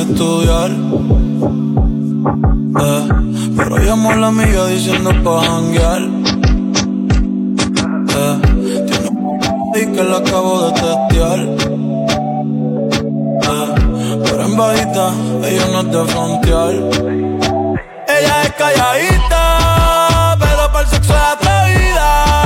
estudiar. Eh, pero llamó a la amiga diciendo pa' janguear. Eh, tiene un y que la acabo de testear. Eh, pero en bajita, ella no es de frontear. Ella es calladita, pero para el sexo es atrevida.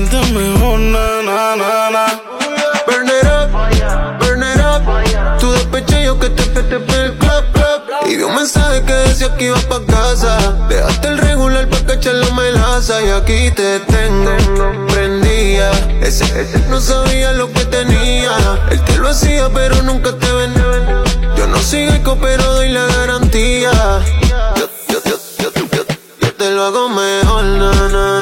na. Así se siente mejor, na, na, na, na. Burn it up, burn it up. Tu despecho yo que te pete el club, club. Y vi un mensaje que decía que ibas pa' casa. Dejaste el regular pa' cachar la melaza. Y aquí te tengo, prendía. Ese, ese no sabía lo que tenía. Él te lo hacía, pero nunca te vendía. Yo no soy eco, pero doy la garantía. Yo, yo, yo, yo, yo, yo te lo hago mejor, na, na.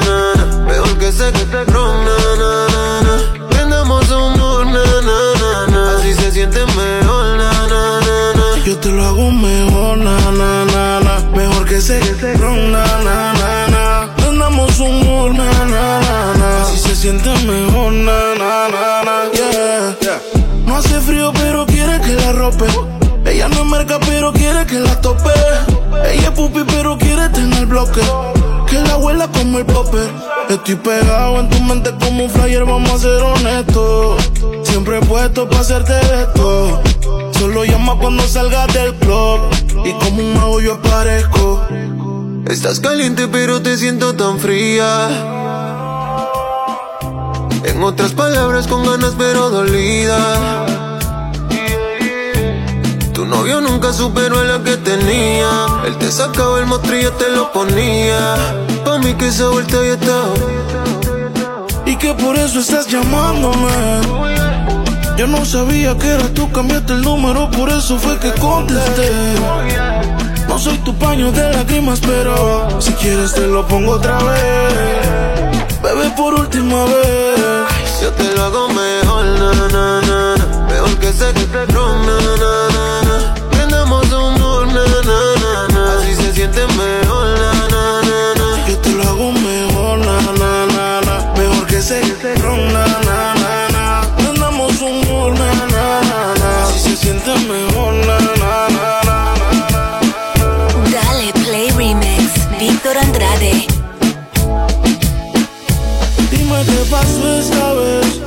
Mejor, na, na, na, na. Yo te lo hago mejor, na, na, na, na. Mejor que se ron, na, na, na, na. Andamos un na, na. Así se siente mejor, na, yeah. No hace frío, pero quiere que la rope. Ella no es marca, pero quiere que la tope. Ella es pupi, pero quiere tener bloque. Que la abuela como el popper. Estoy pegado en tu mente como un flyer, vamos a ser honestos. Siempre he puesto para hacerte esto. Solo llama cuando salgas del club. Y como un mago yo aparezco. Estás caliente, pero te siento tan fría. En otras palabras, con ganas, pero dolida. Tu novio nunca superó a la que tenía. Él te sacaba el mostrillo, te lo ponía. Pa' mí que esa vuelta ya está. Y que por eso estás llamándome. Yo no sabía que eras tú, cambiaste el número, por eso fue que contesté. No soy tu paño de lágrimas, pero si quieres te lo pongo otra vez. Bebé, por última vez. Yo te lo hago mejor, na, na, na, Mejor que sé que te na, na, na. sientes mejor, na, na, na, na. Yo te lo hago mejor, na, na, na, na. Mejor que ese ron, na, na, na, Dime qué pasó esta vez,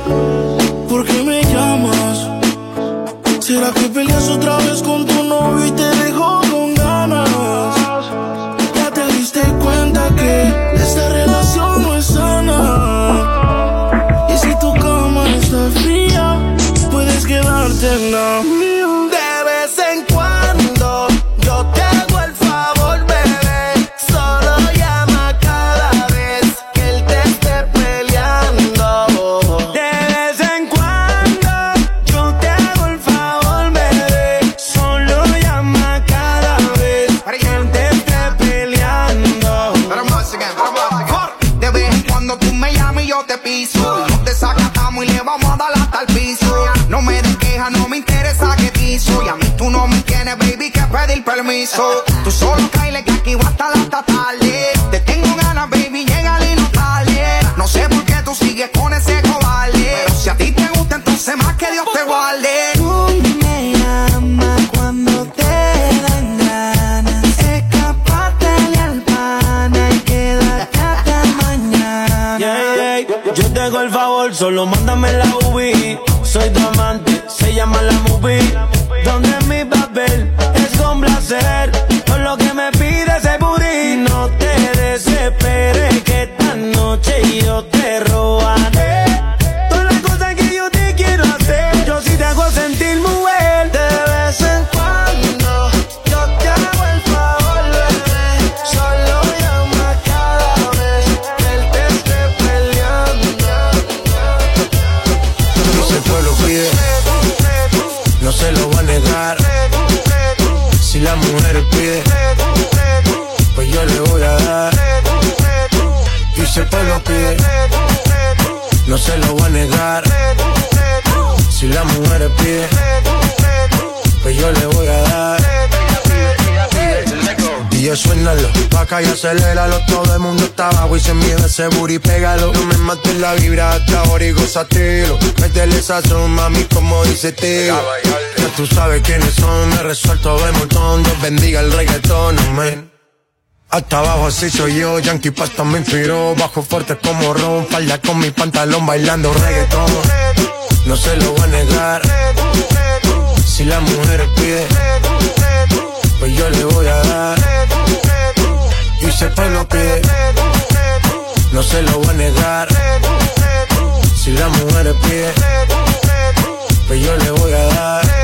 ¿por qué me llamas? ¿Será que peleas otra vez solo mándame la UV. Soy tu amante, se llama la movie. Y aceléralo Todo el mundo está abajo y se miedo ese booty, pégalo. No me mates la vibra hasta ahora y gozatelo Métele sazón, mami, como dice tío Ya tú sabes quiénes son, me resuelto de montón. Dios bendiga el reggaetón, amén. Hasta abajo así soy yo, Yankee Pasta me inspiró. Bajo fuerte como Ron, falda con mi pantalón bailando reggaetón. No se lo voy a negar. Si la mujer pide Pues yo le voy a dar y si el lo pide, no se lo voy a negar. Si la mujer pide, pues yo le voy a dar.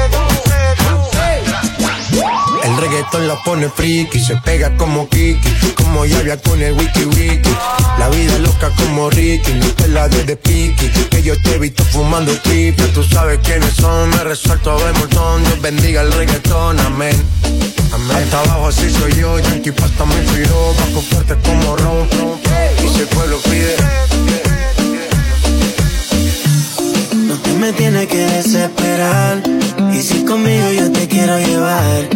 El reggaetón la pone friki, se pega como Kiki, como Yavia con el wiki wiki. La vida loca como Ricky, no la de de piqui, que yo te he visto fumando triple. Tú sabes quiénes son, me resuelto de montón. Dios bendiga el reggaetón, amén. Amén. Hasta abajo así soy yo, Yankee Pasta me inspiró, bajo fuerte como Ron, y si el pueblo pide me tiene que desesperar. Y si conmigo yo te quiero llevar,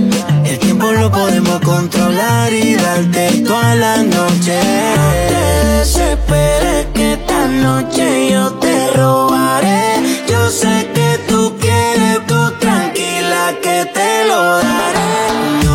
el tiempo lo podemos controlar y darte toda la noche. No te desesperes que esta noche yo te robaré. Yo sé que tú quieres, tú tranquila que te lo daré.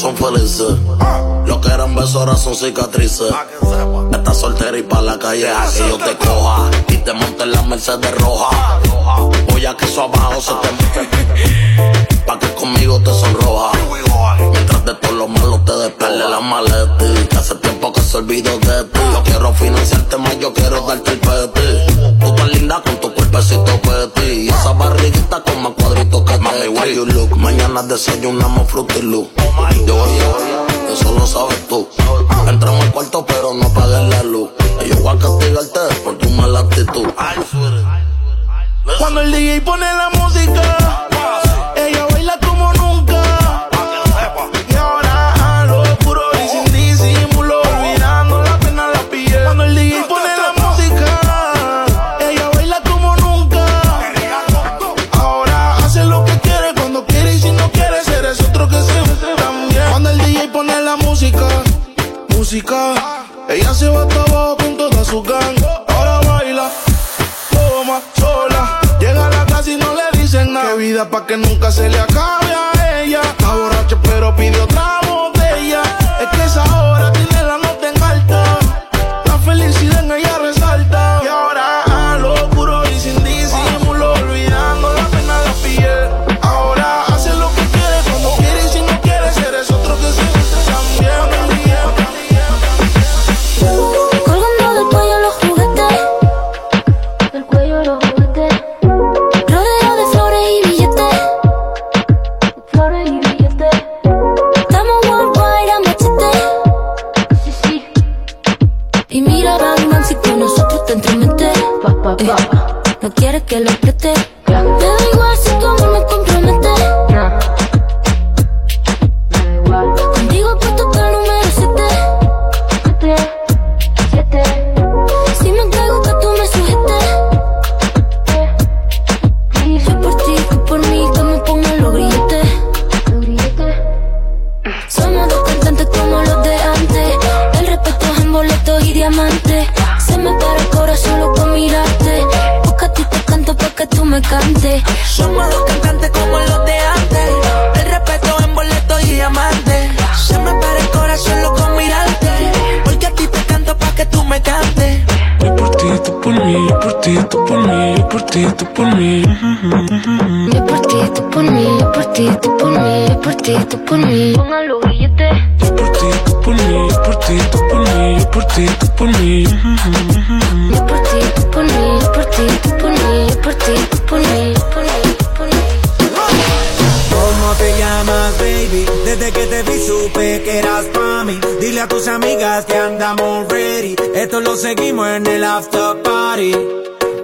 son felices. Lo que eran besos ahora son cicatrices. Estás soltera y pa' la calle a que yo te coja. Y te monte en la Mercedes roja. Voy a que eso abajo se te Pa' que conmigo te sonroja. Mientras de todo lo malo te despele la maleta. Y que hace tiempo se de ti. Yo quiero financiarte más, yo quiero darte el peti. Tú tan linda con tu cuerpecito peti. Y esa barriguita con más cuadritos que Mami, te you look. Mañana desayunamos frutilu. Oh yo voy a eso lo sabes tú. Entramos al cuarto, pero no apagues la luz. Y yo voy a castigarte por tu mala actitud. Cuando el DJ pone la música, ah, ella baila con Ella se va hasta abajo con toda su gang. Ahora baila, toma sola. Llega a la casa y no le dicen nada. Qué vida pa' que nunca se le acabe a ella. Está borracha pero pide Esto lo seguimos en el after party.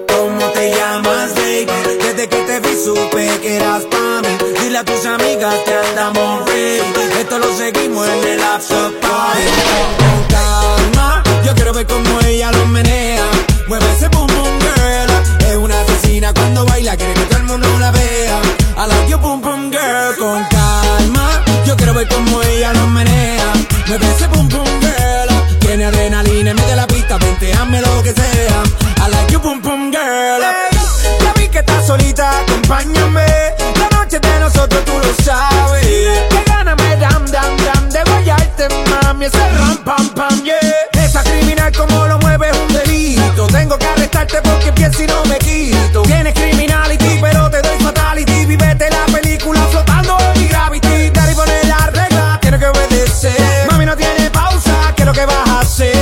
¿Cómo te llamas, baby? Desde que te vi supe que eras pa' mí. Dile a tus amigas que andamos ready. Esto lo seguimos en el after party. Con calma, yo quiero ver cómo ella lo menea. Mueve ese boom boom girl. Es una asesina cuando baila, quiere que todo el mundo la vea. I like you boom boom girl. Con calma, yo quiero ver cómo ella lo menea. Mueve ese boom boom girl. Tiene adrenalina en medio de la pista, hazme lo que sea. I like you boom boom girl. ya vi que estás solita, acompáñame. La noche de nosotros tú lo sabes. Que gana me dam dam dam de guayarte, mami. Ese ram pam pam, yeah. Esa criminal como lo mueve es un delito. Tengo que arrestarte porque pienso y no me quito. Tienes criminality, pausa, ¿qué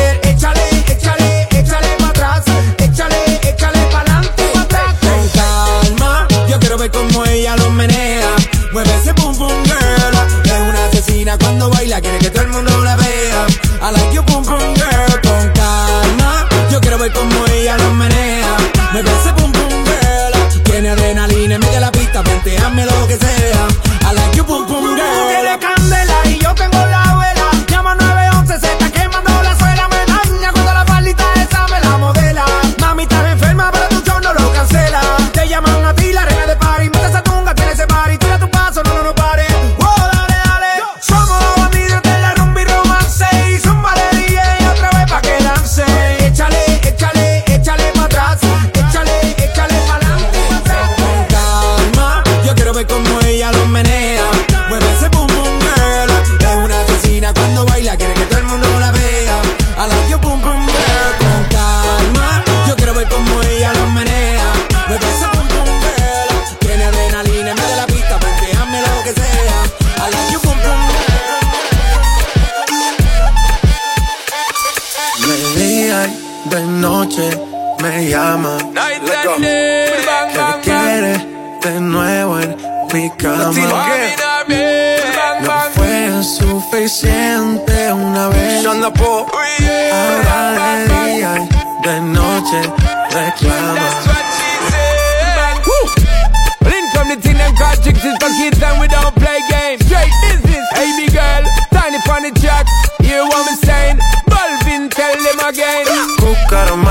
de nuevo en mi cama. No fue suficiente una vez. Ahora de día y de noche reclama. Link from the thing them call chicks is for kids and we don't play games. Straight business, hey me girl, tiny funny track. Hear what me saying? Balvin, tell them again.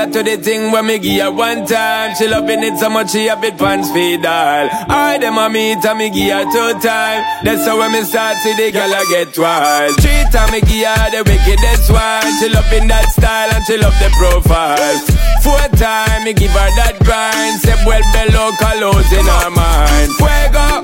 Fire to the thing when me give her one time. She loving it so much she a bit pants feed all. I them a meet and me give her two time. That's how when me start see the girl I get wild. Three time me give her the wickedest one. She loving that style and she love the profile. Four time me give her that grind. Say well below colors in her mind. Fuego.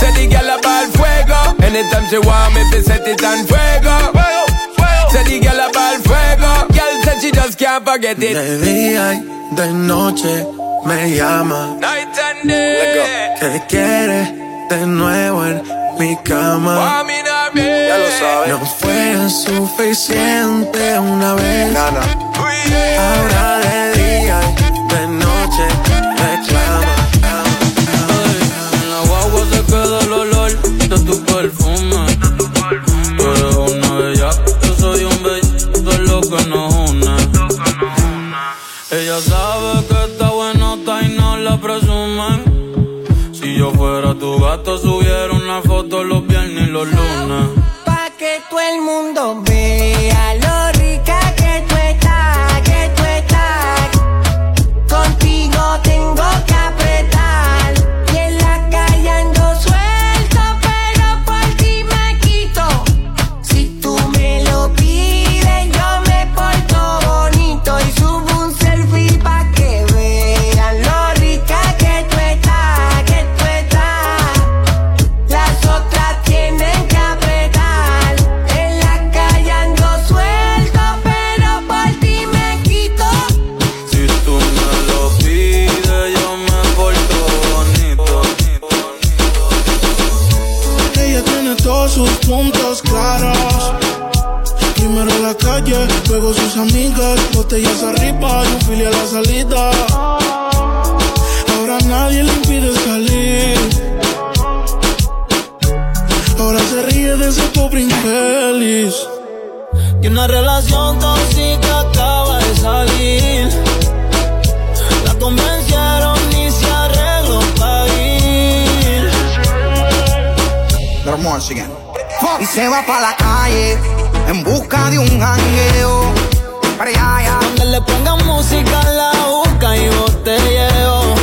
Say the girl ball fuego. Anytime she want me, fi set it on fuego. Fuego. Say the girl ball fuego. Girl said she just can't forget it. De día y de noche me llama. Night and day. Que quiere de nuevo en mi cama. Ya lo sabes. No fue suficiente una vez. Ahora de día y de noche reclama. En la guagua se queda el olor de tu perfume. Fuera tu gato, subiera una foto los viernes y los lunes. Pa' que todo el mundo vea lo Y una relación tóxica acaba de salir. La convencieron y se arregló para ir. Y se va pa' la calle en busca de un jangueo. Pero ya, ya. Donde le pongan música, la busca y botelleo.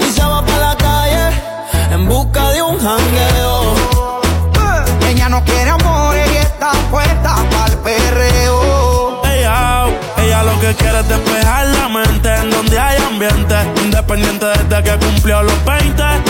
Y se va para la calle en busca de un jangueo. Ella no quiere puesta pa'l perreo. Ella, ella lo que quiere es despejar la mente en donde hay ambiente. Independiente desde que cumplió los 20.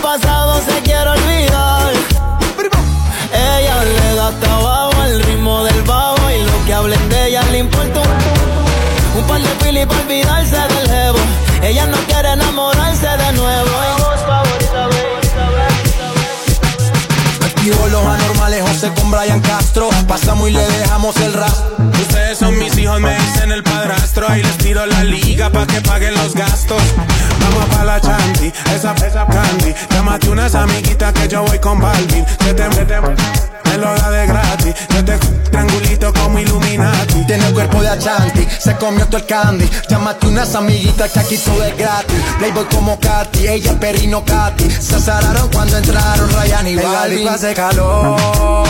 pasado se quiere olvidar. Ella le da tabaco al ritmo del bajo y lo que hablen de ella le importa un, un par de pili para olvidarse del jevo. Ella no quiere enamorarse de nuevo. Con Brian Castro. Pasamos y le dejamos el rastro. Ustedes son mis hijos, me dicen el padrastro. Ahí les tiro la liga pa' que paguen los gastos. Vamos pa' la chanti, esa esa candy. Llámate unas amiguitas que yo voy con Balvin. Lo da de gratis. Yo te triangulito como Illuminati. Tiene cuerpo de Achanti, se comió todo el candy. Llámate unas amiguitas que aquí todo es gratis. Playboy como Katy, ella es perino Katy. Se azararon cuando entraron Ryan y Balvin. hace calor,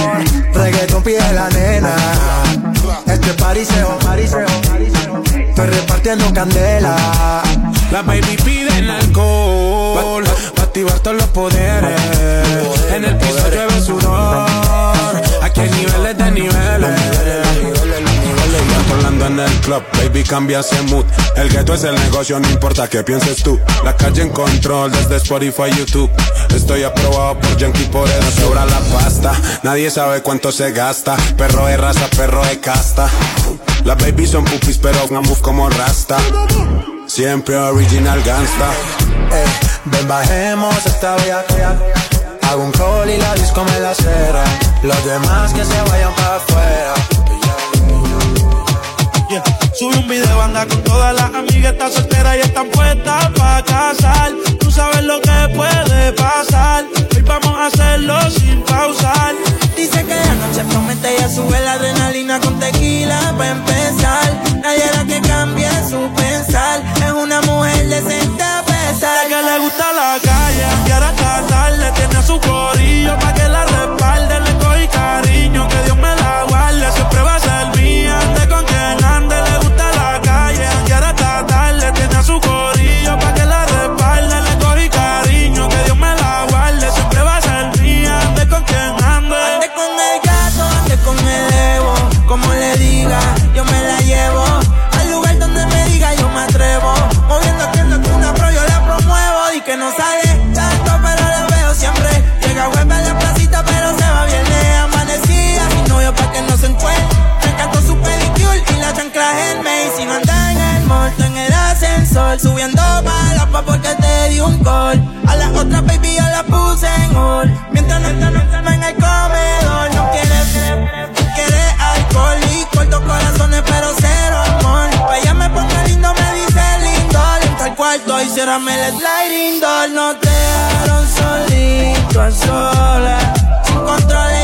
reggaeton pide la nena. Este pariseo, pariseo, estoy repartiendo candela. La baby piden alcohol Pa' activar todos los poderes en el club, baby cambia ese mood. El gueto es el negocio, no importa qué pienses tú. La calle en control desde Spotify, YouTube. Estoy aprobado por Yankee, por eso sobra la pasta. Nadie sabe cuánto se gasta. Perro de raza, perro de casta. Las babies son pupis pero un move como rasta. Siempre original gangsta. Eh, ven bajemos esta vía Hago un call y la disco me la cera. Los demás que se vayan para afuera. Sube un video, anda con todas las amigas, está soltera y están puestas para casar. Tú sabes lo que puede pasar. Hoy vamos a hacerlo sin pausar. Dice que de noche promete ya sube la adrenalina con tequila para empezar. Nadie la que cambie su pensar. Es una mujer decente a pesar. Que le gusta la calle, quiere casarle, tiene su corillo Ciérrame el sliding door, no te dejaron solito a solas. Sin control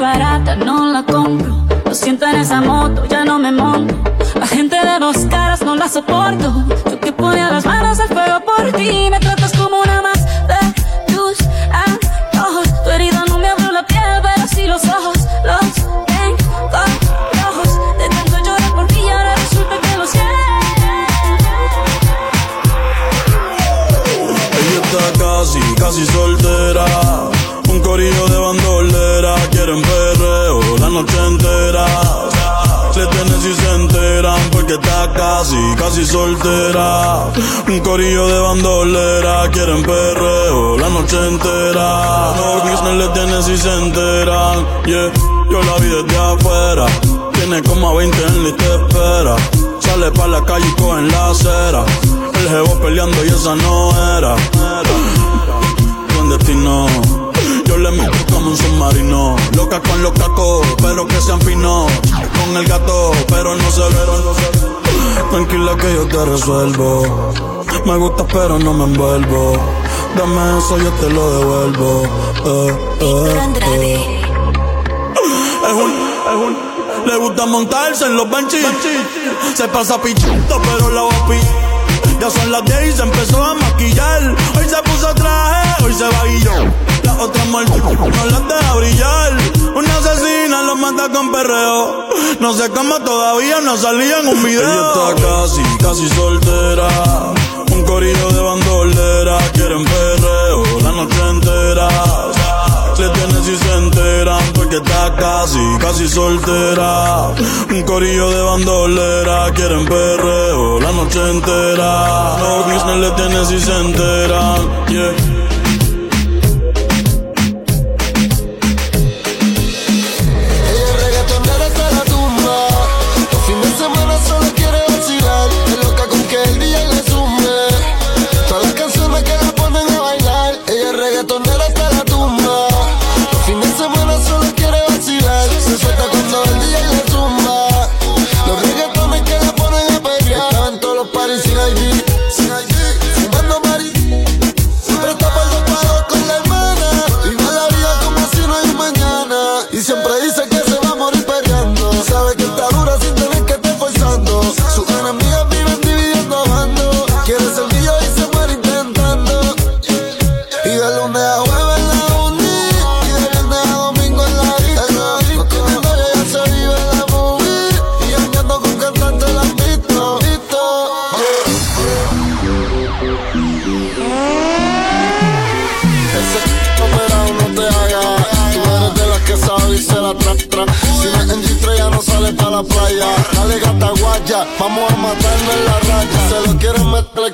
barata, no la compro. Lo siento en esa moto, ya no me monto. La gente de dos caras no la soporto. Yo que ponía las manos al fuego por ti, me tratas soltera. Un corillo de bandolera, quieren perreo la noche entera. Normies no le tienen si se enteran. Yeah, yo la vi desde afuera. Tiene como a 20 en la y te espera. Sale pa' la calle y cogen la acera. El jevo peleando y esa no era. Buen destino. Yo le meto como un submarino. Loca con los cacos, pero que sean finos. Con el gato, pero no se verán. No Tranquila que yo te resuelvo. Me gusta pero no me envuelvo. Dame eso, yo te lo devuelvo. Eh. eh, eh. Es un, es un. Le gusta montarse en los benches. Se pasa pichito, pero la va a Ya son las 10 y se empezó a maquillar. Hoy se puso traje, hoy se va Las otras mal no las deja brillar. Una asesina los mata con perreo. No se cama todavía, no salía en un video. Ella está casi, casi soltera. Un corillo de bandolera. Quieren perreo la noche entera. Le tienen si se enteran, porque está casi, casi soltera. Un corillo de bandolera. Quieren perreo la noche entera. No, Disney le tiene si se enteran. Yeah.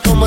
como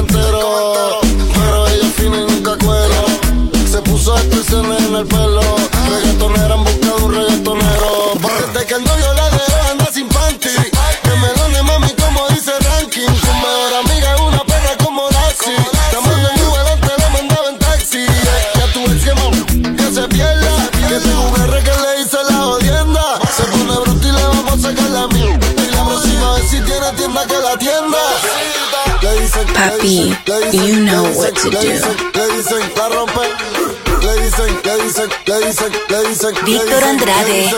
to do. Víctor Andrade.